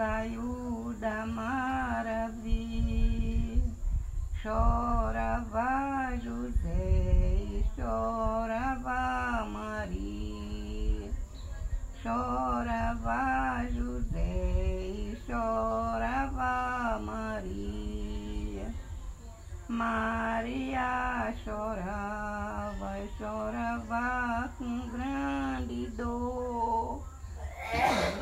gaio da maravilha. Chorava José e chorava Maria. Chorava José e chorava Maria. Maria chorava chorava com grande dor.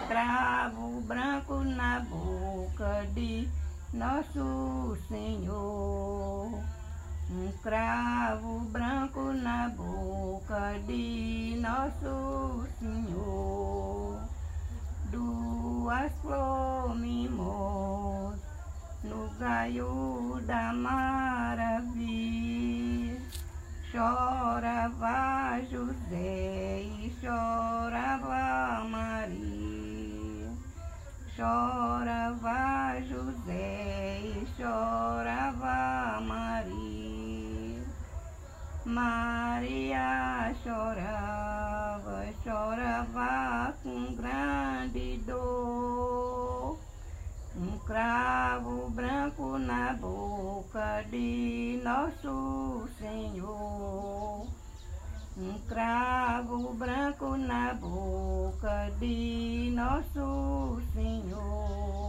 Cravo branco na boca de nosso Senhor. Um cravo branco na boca de nosso Senhor. Duas flores no gaio da maravilha. Chorava José e chorava Maria. Chorava José e chorava Maria. Maria chorava, chorava com grande dor. Um cravo branco na boca de nosso Senhor. Um cravo branco na boca de nosso Senhor.